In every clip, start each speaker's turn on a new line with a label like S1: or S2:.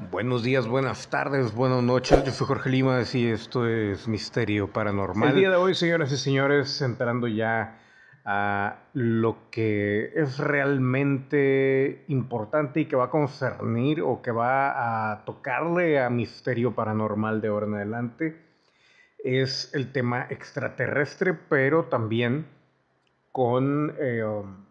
S1: Buenos días, buenas tardes, buenas noches. Yo soy Jorge Lima y esto es Misterio Paranormal.
S2: El día de hoy, señoras y señores, entrando ya a lo que es realmente importante y que va a concernir o que va a tocarle a Misterio Paranormal de ahora en adelante, es el tema extraterrestre, pero también con eh, um,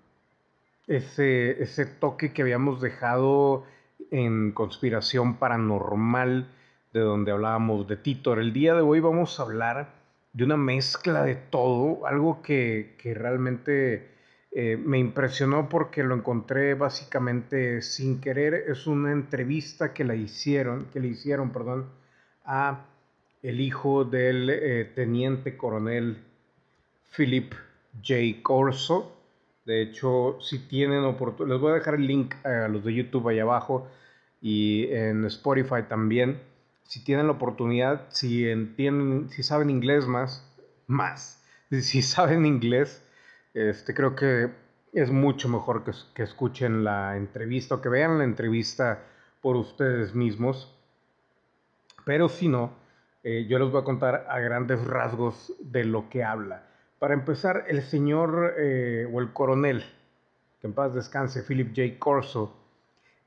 S2: ese, ese toque que habíamos dejado en Conspiración Paranormal, de donde hablábamos de Titor. El día de hoy vamos a hablar de una mezcla de todo, algo que, realmente eh, me impresionó porque lo encontré básicamente sin querer. Es una entrevista que, la hicieron, que le hicieron perdón, a el hijo del eh, teniente coronel Philip J. Corso. De hecho, si tienen oportunidad, les voy a dejar el link a los de YouTube ahí abajo y en Spotify también. Si tienen la oportunidad, si entienden, si saben inglés más, más, si saben inglés, este, creo que es mucho mejor que, que escuchen la entrevista o que vean la entrevista por ustedes mismos. Pero si no, eh, yo les voy a contar a grandes rasgos de lo que habla. Para empezar, el señor eh, o el coronel, que en paz descanse, Philip J. Corso,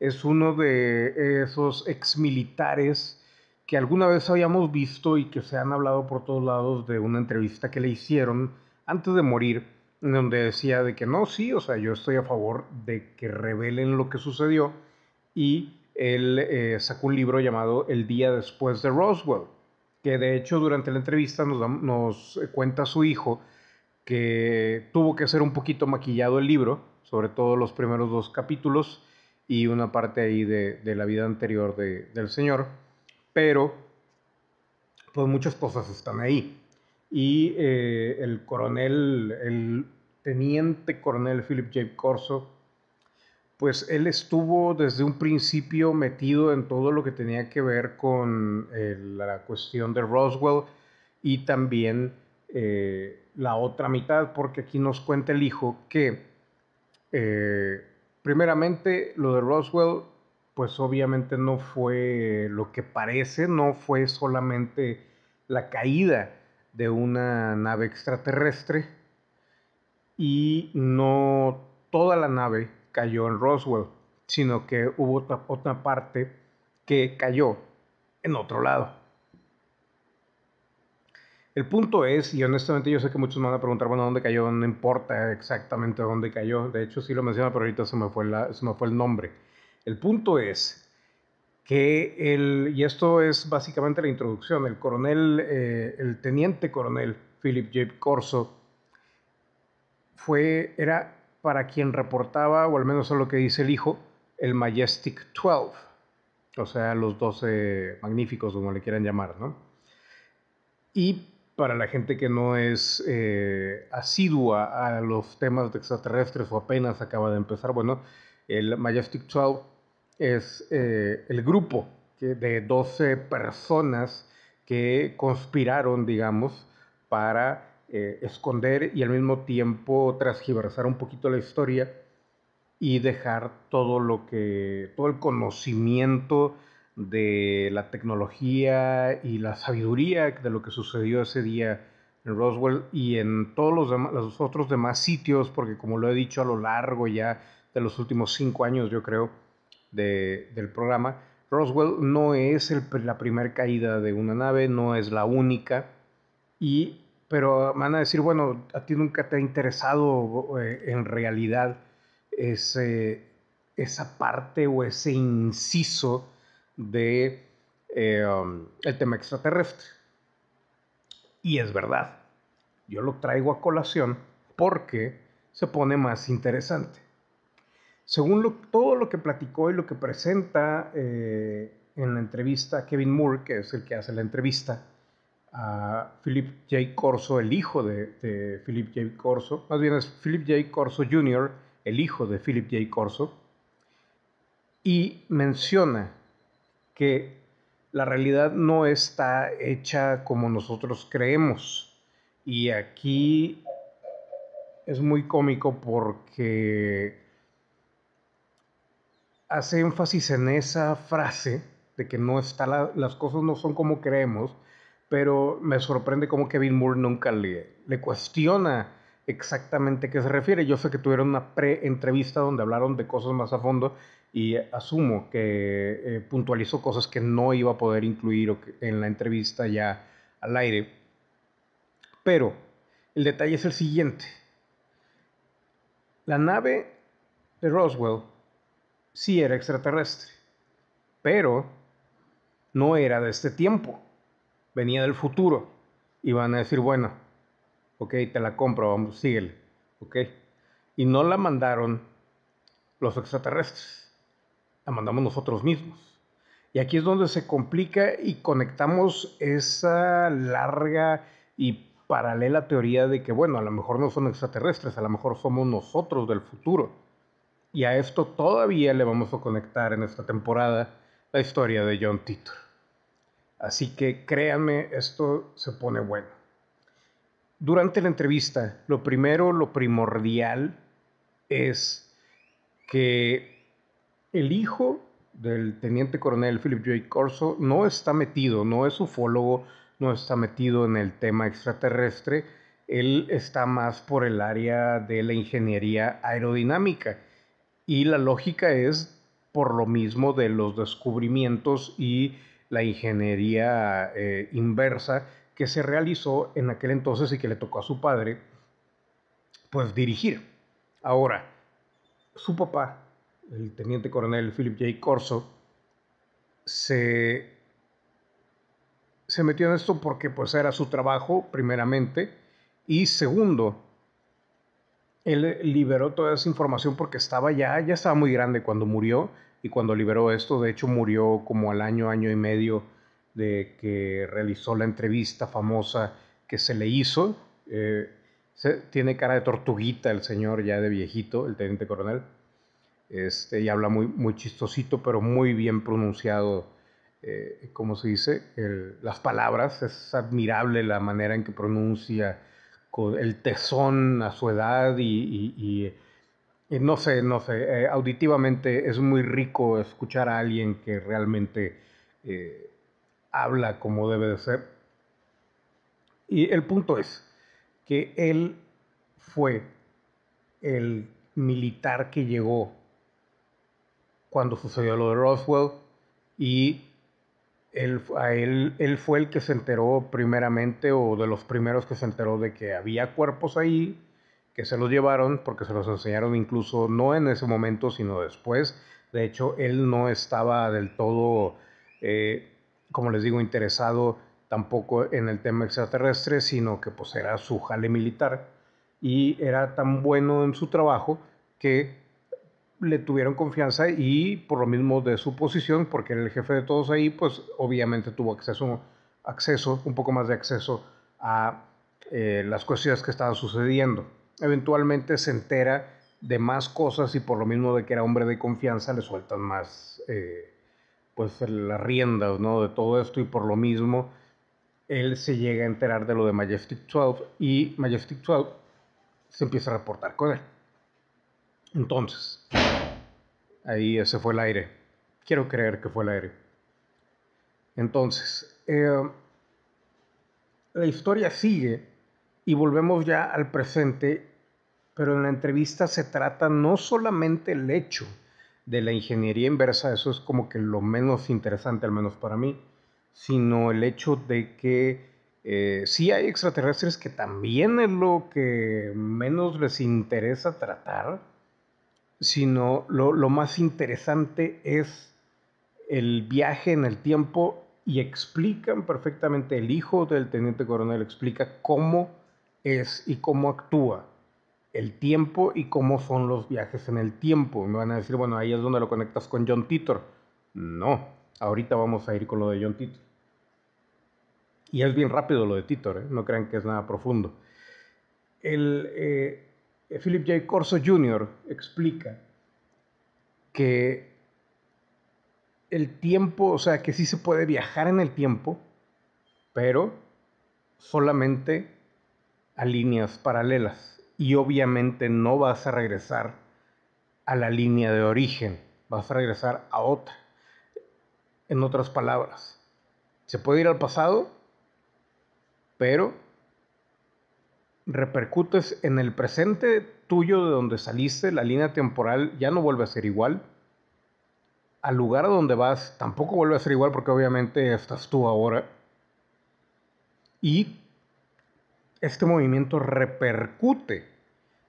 S2: es uno de esos exmilitares que alguna vez habíamos visto y que se han hablado por todos lados de una entrevista que le hicieron antes de morir, donde decía de que no, sí, o sea, yo estoy a favor de que revelen lo que sucedió y él eh, sacó un libro llamado El día después de Roswell, que de hecho durante la entrevista nos, nos cuenta su hijo que tuvo que ser un poquito maquillado el libro, sobre todo los primeros dos capítulos, y una parte ahí de, la vida anterior del Señor, pero pues muchas cosas están ahí. Y eh, el coronel, el teniente coronel Philip J. Corso, pues él estuvo desde un principio metido en todo lo que tenía que ver con eh, la cuestión de Roswell y también eh, la otra mitad, porque aquí nos cuenta el hijo que Primeramente, lo de Roswell, pues obviamente no fue lo que parece, no fue solamente la caída de una nave extraterrestre y no toda la nave cayó en Roswell, sino que hubo otra parte que cayó en otro lado. El punto es, y honestamente yo sé que muchos me van a preguntar, bueno, ¿dónde cayó? No importa exactamente dónde cayó. De hecho, sí lo menciona, pero ahorita se me fue, la, se me fue el nombre. El punto es que el, y esto es básicamente la introducción, el coronel, eh, el teniente coronel Philip J. Corso, fue, era para quien reportaba, o al menos es lo que dice el hijo, el Majestic 12, o sea, los 12 magníficos, como le quieran llamar, ¿no? Y para la gente que no es eh, asidua a los temas de extraterrestres o apenas acaba de empezar, bueno, el Majestic 12 es eh, el grupo de 12 personas que conspiraron, digamos, para eh, esconder y al mismo tiempo transgiversar un poquito la historia y dejar todo lo que, todo el conocimiento de la tecnología y la sabiduría de lo que sucedió ese día en Roswell y en todos los, los otros demás sitios, porque como lo he dicho a lo largo ya de los últimos cinco años, yo creo, del programa, Roswell no es la primera caída de una nave, no es la única, y, pero van a decir, bueno, a ti nunca te ha interesado eh, en realidad ese, esa parte o ese inciso de eh, um, el tema extraterrestre. Y es verdad, yo lo traigo a colación porque se pone más interesante. Según todo lo que platicó y lo que presenta eh, en la entrevista Kevin Moore, que es el que hace la entrevista, a Philip J. Corso, el hijo de, de, Philip J. Corso, más bien es Philip J. Corso Jr., el hijo de Philip J. Corso, y menciona que la realidad no está hecha como nosotros creemos. Y aquí es muy cómico porque hace énfasis en esa frase de que no está las cosas no son como creemos, pero me sorprende cómo Kevin Moore nunca le, le cuestiona exactamente qué se refiere. Yo sé que tuvieron una pre-entrevista donde hablaron de cosas más a fondo y asumo que eh, puntualizó cosas que no iba a poder incluir en la entrevista ya al aire. Pero el detalle es el siguiente. La nave de Roswell sí era extraterrestre, pero no era de este tiempo, venía del futuro. Y van a decir, bueno, ok, te la compro, vamos, síguele, ok. Y no la mandaron los extraterrestres, la mandamos nosotros mismos. Y aquí es donde se complica y conectamos esa larga y paralela teoría de que, bueno, a lo mejor no son extraterrestres, a lo mejor somos nosotros del futuro. Y a esto todavía le vamos a conectar en esta temporada la historia de John Titor. Así que créanme, esto se pone bueno. Durante la entrevista, lo primero, lo primordial es que el hijo del teniente coronel Philip J. Corso no está metido, no es ufólogo, no está metido en el tema extraterrestre, él está más por el área de la ingeniería aerodinámica. Y la lógica es por lo mismo de los descubrimientos y la ingeniería eh, inversa que se realizó en aquel entonces y que le tocó a su padre, pues dirigir. Ahora, su papá, el teniente coronel Philip J. Corso, se se metió en esto porque pues era su trabajo, primeramente, y segundo, él liberó toda esa información porque estaba ya, ya estaba muy grande cuando murió, y cuando liberó esto, de hecho murió como al año, año y medio de que realizó la entrevista famosa que se le hizo. Eh, tiene cara de tortuguita el señor ya de viejito, el teniente coronel. Este, y habla muy, muy chistosito, pero muy bien pronunciado eh, ¿cómo se dice? las palabras. Es admirable la manera en que pronuncia, con el tesón a su edad y, no sé, no sé, eh, auditivamente es muy rico escuchar a alguien que realmente eh, habla como debe de ser. Y el punto es que él fue el militar que llegó cuando sucedió lo de Roswell y él, él, fue el que se enteró primeramente o de los primeros que se enteró de que había cuerpos ahí, que se los llevaron porque se los enseñaron incluso no en ese momento, sino después. De hecho, él no estaba del todo, eh, como les digo, interesado tampoco en el tema extraterrestre, sino que pues era su jale militar y era tan bueno en su trabajo que le tuvieron confianza y por lo mismo de su posición, porque era el jefe de todos ahí, pues obviamente tuvo acceso, un poco más de acceso a eh, las cuestiones que estaban sucediendo. Eventualmente se entera de más cosas y por lo mismo de que era hombre de confianza le sueltan más eh, pues las riendas ¿no? de todo esto y por lo mismo él se llega a enterar de lo de Majestic 12 y Majestic 12 se empieza a reportar con él. Entonces, ahí ese fue el aire. Quiero creer que fue el aire. Entonces, eh, la historia sigue y volvemos ya al presente, pero en la entrevista se trata no solamente el hecho de la ingeniería inversa, eso es como que lo menos interesante, al menos para mí, sino el hecho de que eh, sí hay extraterrestres que también es lo que menos les interesa tratar, sino lo, más interesante es el viaje en el tiempo y explican perfectamente, el hijo del teniente coronel explica cómo es y cómo actúa el tiempo y cómo son los viajes en el tiempo. Me van a decir, bueno, ahí es donde lo conectas con John Titor. No, ahorita vamos a ir con lo de John Titor. Y es bien rápido lo de Titor, ¿eh? no crean que es nada profundo. El, eh, Philip J. Corso Jr. explica que el tiempo, o sea, que sí se puede viajar en el tiempo, pero solamente a líneas paralelas. Y obviamente no vas a regresar a la línea de origen, vas a regresar a otra.
S1: En otras palabras, se puede ir al pasado, pero repercutes en el presente tuyo de donde saliste, la línea temporal ya no vuelve a ser igual. Al lugar a donde vas tampoco vuelve a ser igual porque obviamente estás tú ahora. Y este movimiento repercute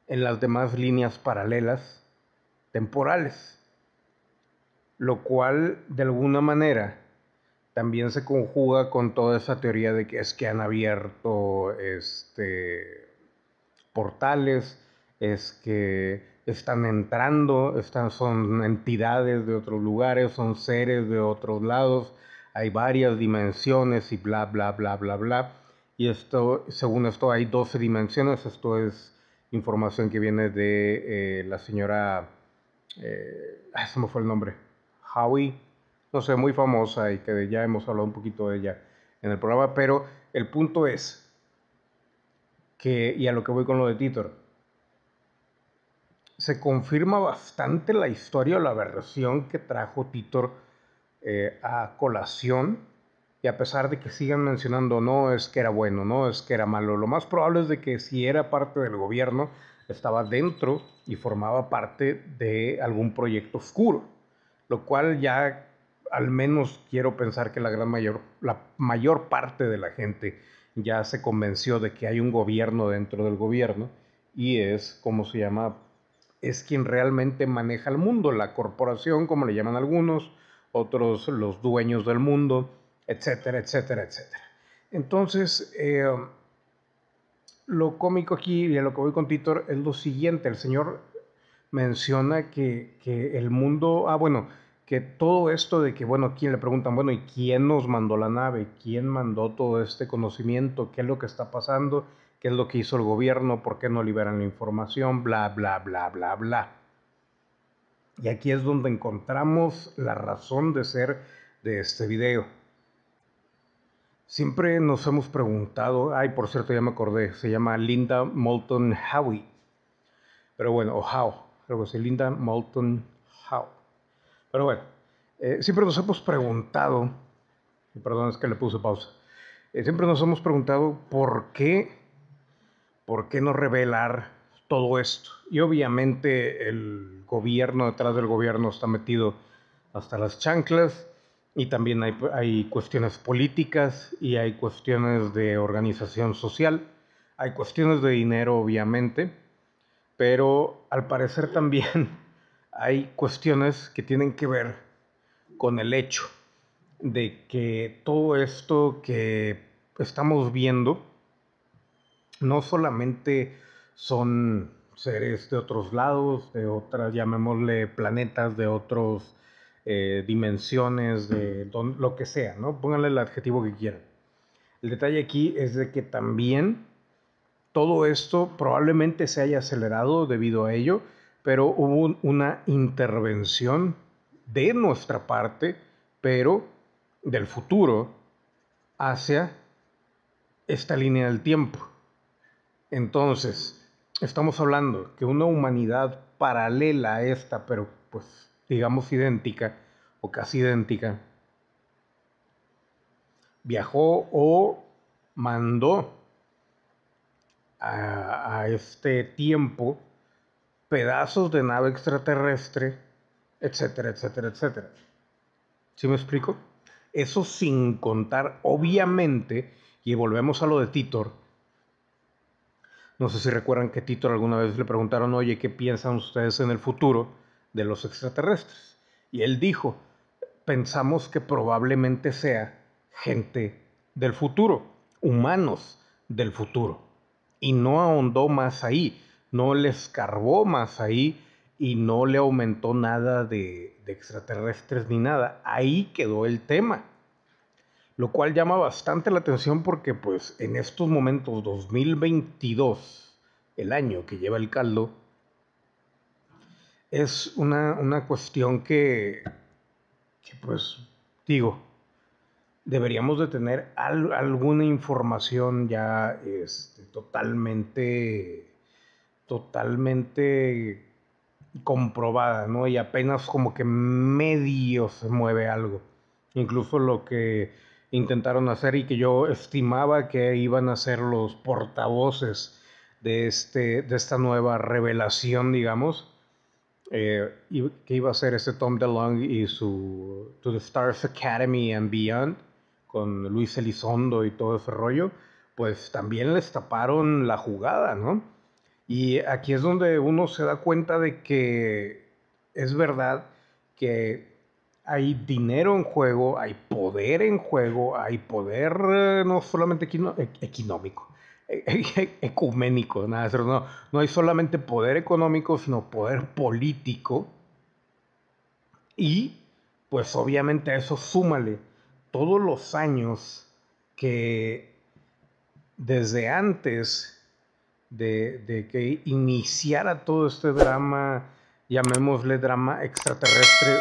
S1: en las demás líneas paralelas temporales, lo cual de alguna manera también se conjuga con toda esa teoría de que es que han abierto este, portales, es que están entrando, están, son entidades de otros lugares, son seres de otros lados, hay varias dimensiones y bla, bla, bla, bla, bla. Y esto, según esto, hay 12 dimensiones. Esto es información que viene de eh, la señora, eh, me fue el nombre, Howie, no sé, muy famosa y que ya hemos hablado un poquito de ella en el programa, pero el punto es y a lo que voy con lo de Titor, se confirma bastante la historia o la versión que trajo Titor eh, a colación y a pesar de que sigan mencionando no es que era bueno, no es que era malo, lo más probable es de que si era parte del gobierno estaba dentro y formaba parte de algún proyecto oscuro, lo cual ya al menos quiero pensar que la gran mayor, la mayor parte de la gente ya se convenció de que hay un gobierno dentro del gobierno y es, como se llama, es quien realmente maneja el mundo, la corporación, como le llaman algunos, otros los dueños del mundo, etcétera, etcétera, etcétera. Entonces, eh, lo cómico aquí y a lo que voy con Titor es lo siguiente, el Señor menciona que, que el mundo, ah, bueno, que todo esto de que, bueno, ¿quién le preguntan, bueno, ¿y quién nos mandó la nave? ¿Quién mandó todo este conocimiento? ¿Qué es lo que está pasando? ¿Qué es lo que hizo el gobierno? ¿Por qué no liberan la información? Bla, bla, bla, bla, bla. Y aquí es donde encontramos la razón de ser de este video. Siempre nos hemos preguntado, ay, por cierto, ya me acordé, se llama Linda Moulton Howie. Pero bueno, o How, creo que es Linda Moulton Howe. Pero bueno, eh, siempre nos hemos preguntado, perdón es que le puse pausa, eh, siempre nos hemos preguntado por qué, por qué no revelar todo esto. Y obviamente el gobierno, detrás del gobierno está metido hasta las chanclas y también hay, hay cuestiones políticas y hay cuestiones de organización social, hay cuestiones de dinero obviamente, pero al parecer también hay cuestiones que tienen que ver con el hecho de que todo esto que estamos viendo no solamente son seres de otros lados, de otras, llamémosle planetas, de otras eh, dimensiones, de lo que sea, ¿no? Pónganle el adjetivo que quieran. El detalle aquí es de que también todo esto probablemente se haya acelerado debido a ello, pero hubo una intervención de nuestra parte, pero del futuro, hacia esta línea del tiempo. Entonces, estamos hablando que una humanidad paralela a esta, pero pues digamos idéntica o casi idéntica, viajó o mandó a, a este tiempo pedazos de nave extraterrestre, etcétera, etcétera, etcétera. ¿Sí me explico? Eso sin contar, obviamente, y volvemos a lo de Titor. No sé si recuerdan que Titor alguna vez le preguntaron, oye, ¿qué piensan ustedes en el futuro de los extraterrestres? Y él dijo, pensamos que probablemente sea gente del futuro, humanos del futuro. Y no ahondó más ahí no le escarbó más ahí y no le aumentó nada de, extraterrestres ni nada. Ahí quedó el tema. Lo cual llama bastante la atención porque pues en estos momentos 2022, el año que lleva el caldo, es una, cuestión que, que, pues digo, deberíamos de tener alguna información ya este, totalmente totalmente comprobada, ¿no? Y apenas como que medio se mueve algo.
S2: incluso lo que intentaron hacer y que yo estimaba que iban a ser los portavoces de, este, de esta nueva revelación, digamos, eh, que iba a ser este Tom DeLonge y su To the Stars Academy and Beyond, con Luis Elizondo y todo ese rollo, pues también les taparon la jugada, ¿no? Y aquí es donde uno se da cuenta de que es verdad que hay dinero en juego, hay poder en juego, hay poder eh, no solamente e, económico, e, e, ecuménico, nada, no, no hay solamente poder económico, sino poder político. Y pues obviamente a eso súmale todos los años que desde antes de, que iniciara todo este drama, llamémosle drama extraterrestre,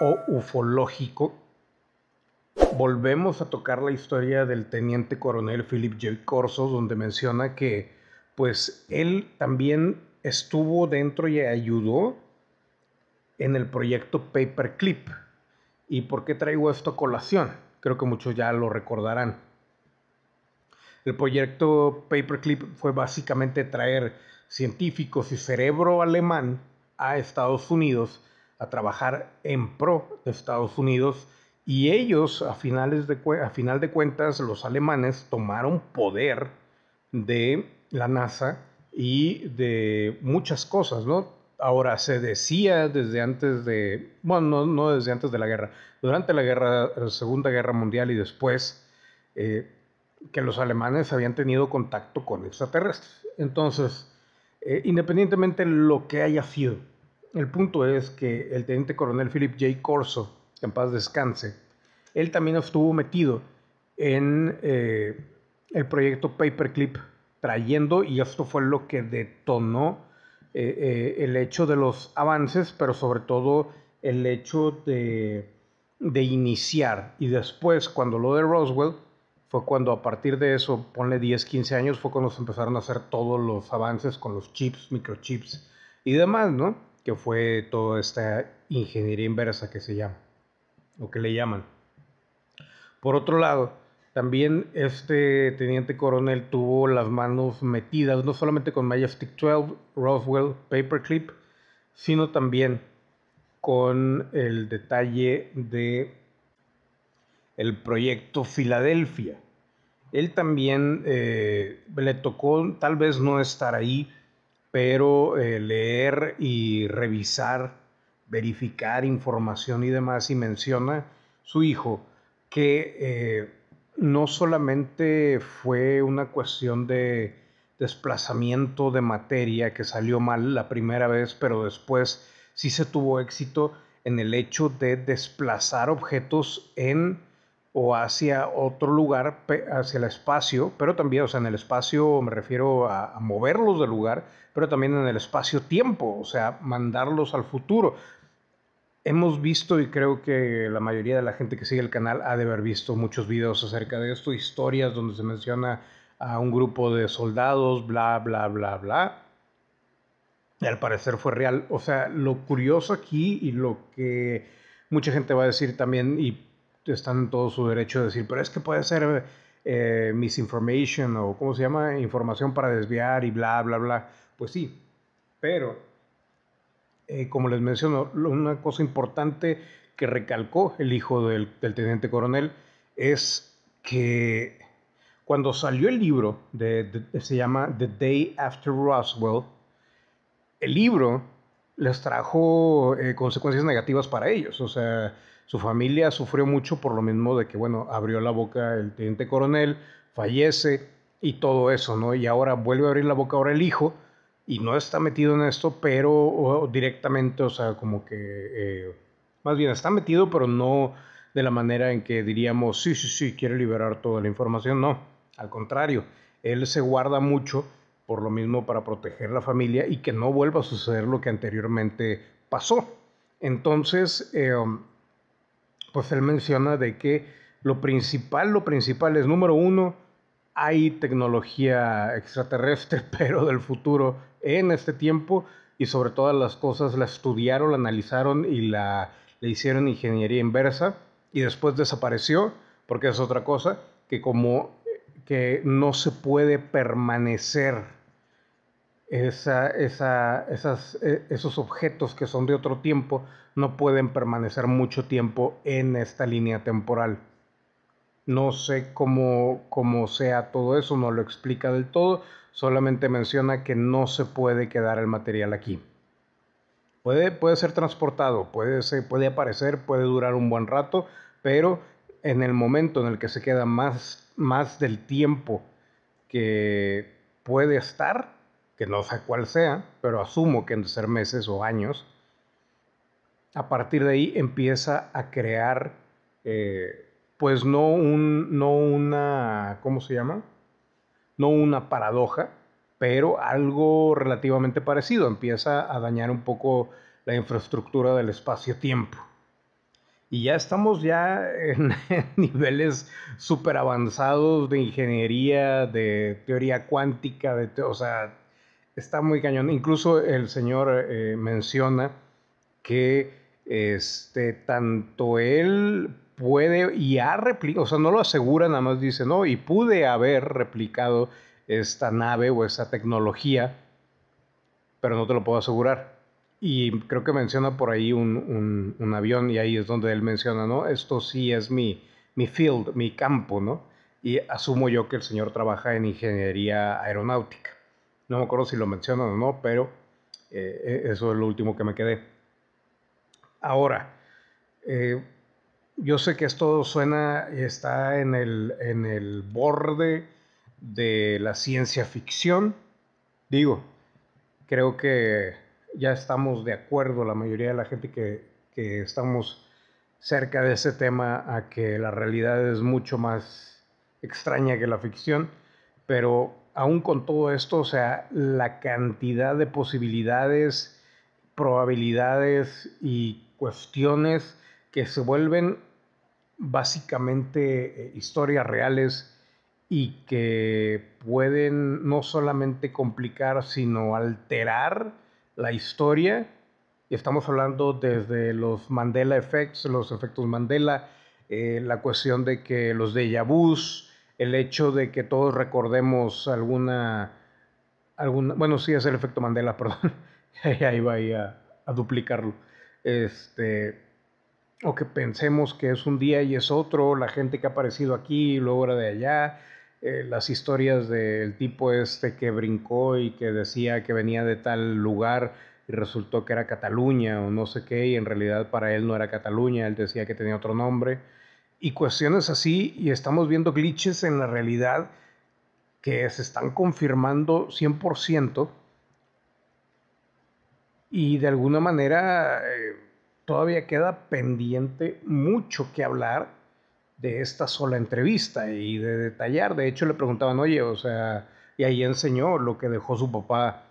S2: o ufológico, volvemos a tocar la historia del teniente coronel Philip J. Corso, donde menciona que pues él también estuvo dentro y ayudó en el proyecto Paperclip. ¿Y por qué traigo esto a colación? Creo que muchos ya lo recordarán. El proyecto Paperclip fue básicamente traer científicos y cerebro alemán a Estados Unidos a trabajar en pro de Estados Unidos y ellos, a, finales de, a final de cuentas, los alemanes tomaron poder de la NASA y de muchas cosas, ¿no? Ahora, se decía desde antes de, bueno, no, desde antes de la guerra, durante la guerra, la Segunda Guerra Mundial y después, eh, que los alemanes habían tenido contacto con extraterrestres. Entonces, eh, independientemente de lo que haya sido, el punto es que el teniente coronel Philip J. Corso, en paz descanse, él también estuvo metido en eh, el proyecto Paperclip, trayendo, y esto fue lo que detonó eh, el hecho de los avances, pero sobre todo el hecho de, de iniciar. Y después, cuando lo de Roswell, fue cuando a partir de eso, ponle 10, 15 años, fue cuando se empezaron a hacer todos los avances con los chips, microchips y demás, ¿no? que fue toda esta ingeniería inversa que se llama, o que le llaman. Por otro lado, también este teniente coronel tuvo las manos metidas no solamente con Majestic 12, Roswell, Paperclip, sino también con el detalle de el proyecto Filadelfia. Él también eh, le tocó tal vez no estar ahí, pero eh, leer y revisar, verificar información y demás, y menciona su hijo que eh, no solamente fue una cuestión de desplazamiento de materia que salió mal la primera vez, pero después sí se tuvo éxito en el hecho de desplazar objetos en o hacia otro lugar, hacia el espacio, pero también, o sea, en el espacio me refiero a, moverlos del lugar, pero también en el espacio-tiempo, o sea, mandarlos al futuro. Hemos visto, y creo que la mayoría de la gente que sigue el canal ha de haber visto muchos videos acerca de esto, historias donde se menciona a un grupo de soldados, bla, bla, bla, bla. Al parecer fue real. O sea, lo curioso aquí y lo que mucha gente va a decir también, y están en todo su derecho de decir, pero es que puede ser eh, misinformation o ¿cómo se llama? Información para desviar y bla, bla, bla. Pues sí, pero eh, como les menciono, una cosa importante que recalcó el hijo del, teniente coronel es que cuando salió el libro, de, se llama The Day After Roswell, el libro les trajo eh, consecuencias negativas para ellos. O sea, su familia sufrió mucho por lo mismo de que, bueno, abrió la boca el teniente coronel, fallece y todo eso, ¿no? Y ahora vuelve a abrir la boca ahora el hijo y no está metido en esto, pero directamente, o sea, como que, eh, más bien está metido, pero no de la manera en que diríamos, sí, sí, sí, quiere liberar toda la información, no, al contrario, él se guarda mucho por lo mismo para proteger la familia y que no vuelva a suceder lo que anteriormente pasó. Entonces, eh, pues él menciona de que lo principal, lo principal es, número uno, hay tecnología extraterrestre, pero del futuro en este tiempo y sobre todas las cosas la estudiaron, la analizaron y la, le hicieron ingeniería inversa.
S1: y después desapareció, porque es otra cosa, que como que no se puede permanecer esa, esas, e, esos objetos que son de otro tiempo, no pueden permanecer mucho tiempo en esta línea temporal. No sé cómo, cómo sea todo eso, no lo explica del todo, solamente menciona que no se puede quedar el material aquí. Puede, puede ser transportado, puede, puede aparecer, puede durar un buen rato, pero en el momento en el que se queda más, más del tiempo que puede estar, que no sé cuál sea, pero asumo que en ser meses o años, a partir de ahí empieza a crear, eh, pues no, un, no una, ¿cómo se llama? No una paradoja, pero algo relativamente parecido. Empieza a dañar un poco la infraestructura del espacio-tiempo. Y ya estamos ya en, niveles súper avanzados de ingeniería, de teoría cuántica, de o sea, está muy cañón. Incluso el señor eh, menciona que este, tanto él puede y ha replicado, o sea, no lo asegura, nada más dice, no, y pude haber replicado esta nave o esa tecnología, pero no te lo puedo asegurar. Y creo que menciona por ahí un, avión y ahí es donde él menciona, ¿no? Esto sí es mi, mi field, mi campo, ¿no? Y asumo yo que el señor trabaja en ingeniería aeronáutica. No me acuerdo si lo menciona o no, pero eh, eso es lo último que me quedé. Ahora, eh, yo sé que esto suena y está en el, en el borde de la ciencia ficción. Digo, creo que ya estamos de acuerdo, la mayoría de la gente que, que estamos cerca de ese tema, a que la realidad es mucho más extraña que la ficción, pero aún con todo esto, o sea, la cantidad de posibilidades, probabilidades y cuestiones que se vuelven básicamente eh, historias reales y que pueden no solamente complicar, sino alterar la historia. Y estamos hablando desde los Mandela Effects, los efectos Mandela, eh, la cuestión de que los déjà vus, el hecho de que todos recordemos alguna, alguna bueno, sí es el efecto Mandela, perdón, ahí va a, a duplicarlo. Este, o que pensemos que es un día y es otro, la gente que ha aparecido aquí y luego era de allá, eh, las historias del tipo este que brincó y que decía que venía de tal lugar y resultó que era Cataluña o no sé qué, y en realidad para él no era Cataluña, él decía que tenía otro nombre, y cuestiones así, y estamos viendo glitches en la realidad que se están confirmando 100%, y de alguna manera eh, todavía queda pendiente mucho que hablar de esta sola entrevista y de detallar. De hecho, le preguntaban, oye, o sea, y ahí enseñó lo que dejó su papá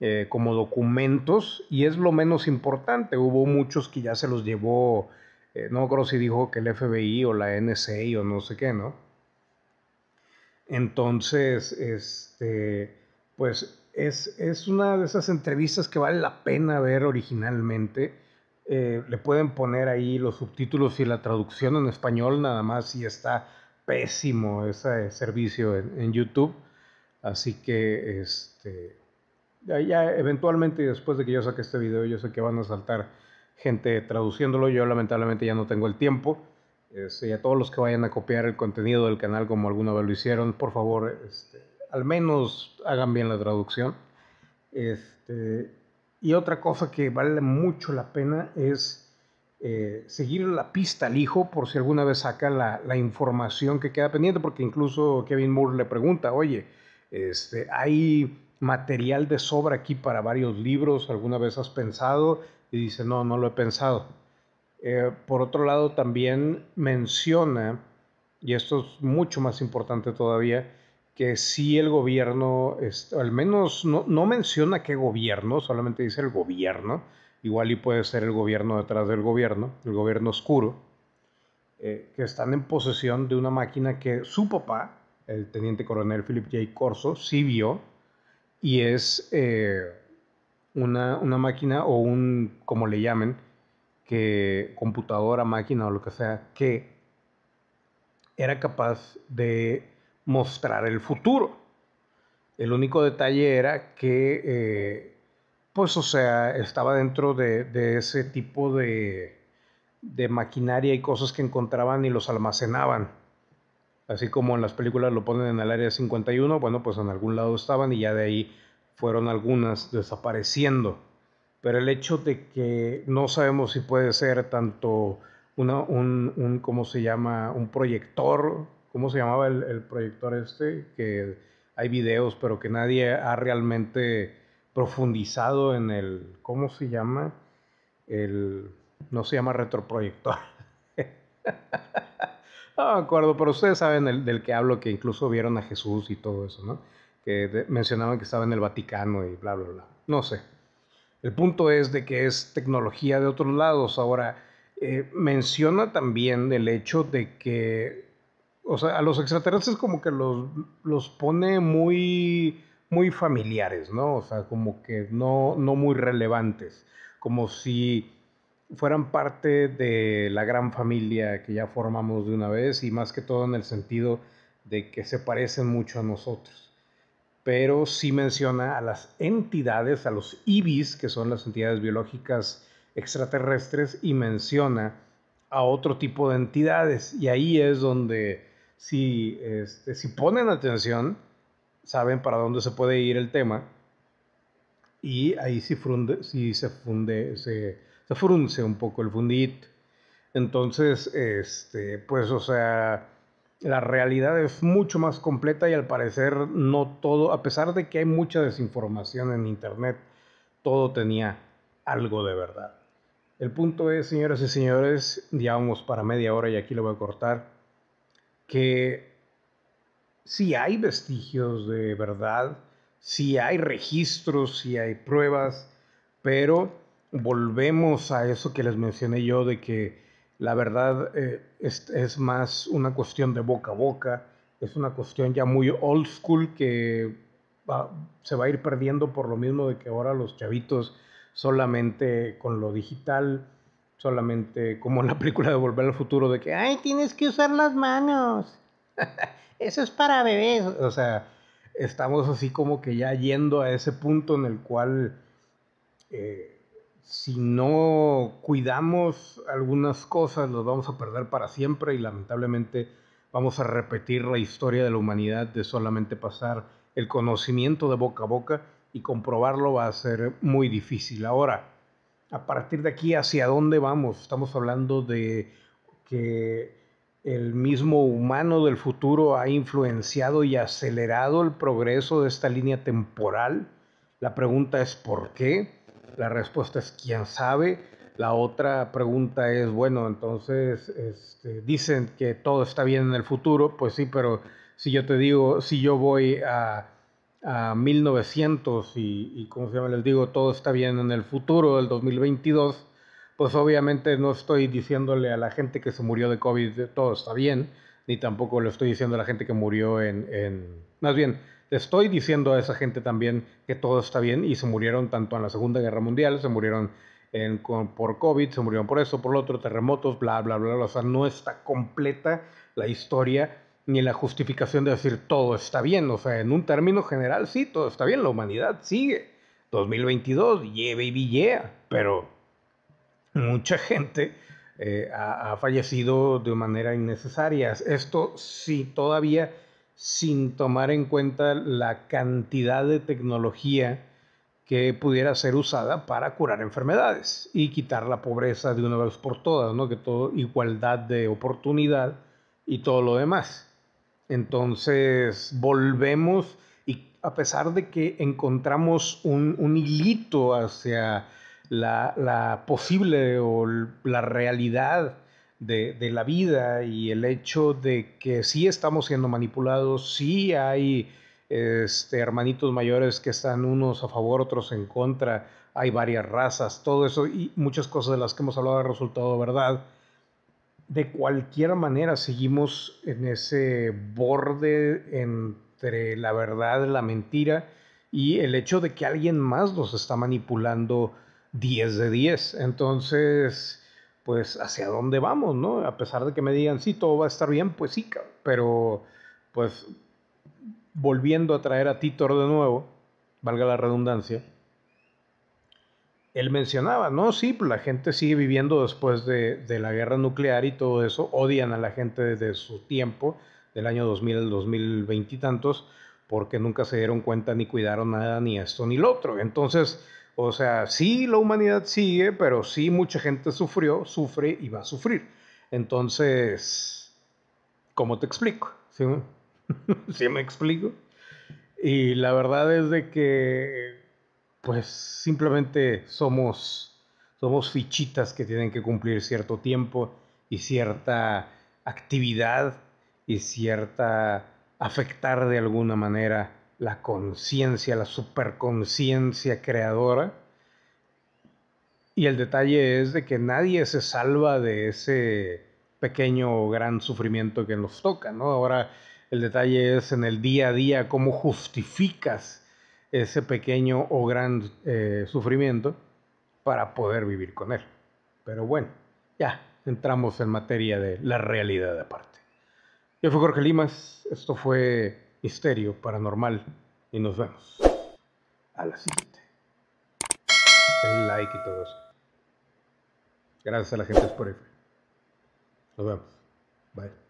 S1: eh, como documentos y es lo menos importante. Hubo muchos que ya se los llevó, eh, no creo si dijo que el FBI o la NSA o no sé qué, ¿no? Entonces, este, pues es, es una de esas entrevistas que vale la pena ver originalmente eh, le pueden poner ahí los subtítulos y la traducción en español nada más y está pésimo ese servicio en, YouTube. Así que este, ya, eventualmente después de que yo saque este video yo sé que van a saltar gente traduciéndolo. Yo lamentablemente ya no tengo el tiempo. Este, y a todos los que vayan a copiar el contenido del canal como alguna vez lo hicieron, por favor, este, al menos hagan bien la traducción. Este, y otra cosa que vale mucho la pena es eh, seguir la pista al hijo por si alguna vez saca la, información que queda pendiente, porque incluso Kevin Moore le pregunta, oye, este, ¿hay material de sobra aquí para varios libros? ¿Alguna vez has pensado? Y dice, no, no lo he pensado. Eh, por otro lado, también menciona, y esto es mucho más importante todavía, que sí el gobierno, al menos no, no, menciona qué gobierno, solamente dice el gobierno, igual y puede ser el gobierno detrás del gobierno, el gobierno oscuro, eh, que están en posesión de una máquina que su papá, el teniente coronel Philip J. Corso, sí vio, y es eh, una, una máquina o un, como le llamen, que computadora, máquina o lo que sea, que era capaz de mostrar el futuro. El único detalle era que, eh, pues, o sea, estaba dentro de, ese tipo de, de, maquinaria y cosas que encontraban y los almacenaban. Así como en las películas lo ponen en el área 51, bueno, pues en algún lado estaban y ya de ahí fueron algunas desapareciendo. Pero el hecho de que no sabemos si puede ser tanto una, un, un, ¿cómo se llama? Un proyector, ¿cómo se llamaba el, el proyector este? Que hay videos, pero que nadie ha realmente profundizado en el, ¿cómo se llama? El, no se llama retroproyector. no me acuerdo, pero ustedes saben el, del que hablo, que incluso vieron a Jesús y todo eso, ¿no? Que mencionaban que estaba en el Vaticano y bla, bla, bla. No sé. El punto es de que es tecnología de otros lados. Ahora, eh, menciona también el hecho de que, o sea, a los extraterrestres como que los, los pone muy, muy familiares, ¿no? O sea, como que no, no muy relevantes, como si fueran parte de la gran familia que ya formamos de una vez y más que todo en el sentido de que se parecen mucho a nosotros. Pero sí menciona a las entidades, a los IBIS, que son las entidades biológicas extraterrestres y menciona a otro tipo de entidades. Y ahí es donde si, este, si ponen atención, saben para dónde se puede ir el tema. Y ahí sí, funde, se funde, se, se frunce un poco el fundit. Entonces, este, pues, o sea, la realidad es mucho más completa y al parecer no todo, a pesar de que hay mucha desinformación en Internet, todo tenía algo de verdad. El punto es, señoras y señores, ya para media hora y aquí lo voy a cortar, que si hay vestigios de verdad, si hay registros, si hay pruebas, pero volvemos a eso que les mencioné yo de que la verdad eh, es, más una cuestión de boca a boca, es una cuestión ya muy old school que se va a ir perdiendo por lo mismo de que ahora los chavitos solamente con lo digital, solamente como en la película de Volver al Futuro, de que, ay, tienes que usar las manos. Eso es para bebés. O sea, estamos así como que ya yendo a ese punto en el cual eh, si no cuidamos algunas cosas, los vamos a perder para siempre y lamentablemente vamos a repetir la historia de la humanidad de solamente pasar el conocimiento de boca a boca y comprobarlo va a ser muy difícil. Ahora, a partir de aquí, ¿hacia dónde vamos? Estamos hablando de que el mismo humano del futuro ha influenciado y acelerado el progreso de esta línea temporal. La pregunta es ¿por qué? La respuesta es ¿quién sabe? La otra pregunta es, bueno, entonces este, dicen que todo está bien en el futuro, pues sí, pero si yo te digo, si yo voy a a 1900 y, y, como se llama, les digo, todo está bien en el futuro del 2022, pues obviamente no estoy diciéndole a la gente que se murió de COVID todo está bien, ni tampoco le estoy diciendo a la gente que murió en, en... Más bien, le estoy diciendo a esa gente también que todo está bien y se murieron tanto en la Segunda Guerra Mundial, se murieron en, por COVID, se murieron por eso, por lo otro, terremotos, bla, bla, bla, bla. O sea, no está completa la historia ni la justificación de decir todo está bien. O sea, en un término general, sí, todo está bien, la humanidad sigue. 2022, yeah, baby, yeah. Pero mucha gente eh, ha, fallecido de manera innecesaria. Esto sí, todavía sin tomar en cuenta la cantidad de tecnología que pudiera ser usada para curar enfermedades y quitar la pobreza de una vez por todas, ¿no? Que todo igualdad de oportunidad y todo lo demás. Entonces volvemos y a pesar de que encontramos un, hilito hacia la, posible o la realidad de, la vida y el hecho de que sí estamos siendo manipulados, sí hay este, hermanitos mayores que están unos a favor, otros en contra, hay varias razas, todo eso y muchas cosas de las que hemos hablado han resultado verdad de cualquier manera seguimos en ese borde entre la verdad, la mentira y el hecho de que alguien más nos está manipulando 10 de 10. Entonces, pues hacia dónde vamos, ¿no? A pesar de que me digan, sí, todo va a estar bien, pues sí, pero pues volviendo a traer a Titor de nuevo, valga la redundancia, él mencionaba, no, sí, pues la gente sigue viviendo después de, la guerra nuclear y todo eso, odian a la gente desde su tiempo, del año 2000 al 2020 y tantos, porque nunca se dieron cuenta ni cuidaron nada, ni esto ni lo otro. Entonces, o sea, sí, la humanidad sigue, pero sí mucha gente sufrió, sufre y va a sufrir. Entonces, ¿cómo te explico? ¿Sí, ¿Sí me explico? Y la verdad es de que pues simplemente somos, somos fichitas que tienen que cumplir cierto tiempo y cierta actividad y cierta afectar de alguna manera la conciencia, la superconciencia creadora. Y el detalle es de que nadie se salva de ese pequeño o gran sufrimiento que nos toca, ¿no? Ahora el detalle es en el día a día cómo justificas ese pequeño o gran eh, sufrimiento para poder vivir con él. Pero bueno, ya entramos en materia de la realidad aparte. Yo fui Jorge Limas, esto fue Misterio Paranormal y nos vemos a la siguiente. Like y todo eso. Gracias a la gente de Spotify. Nos vemos. Bye.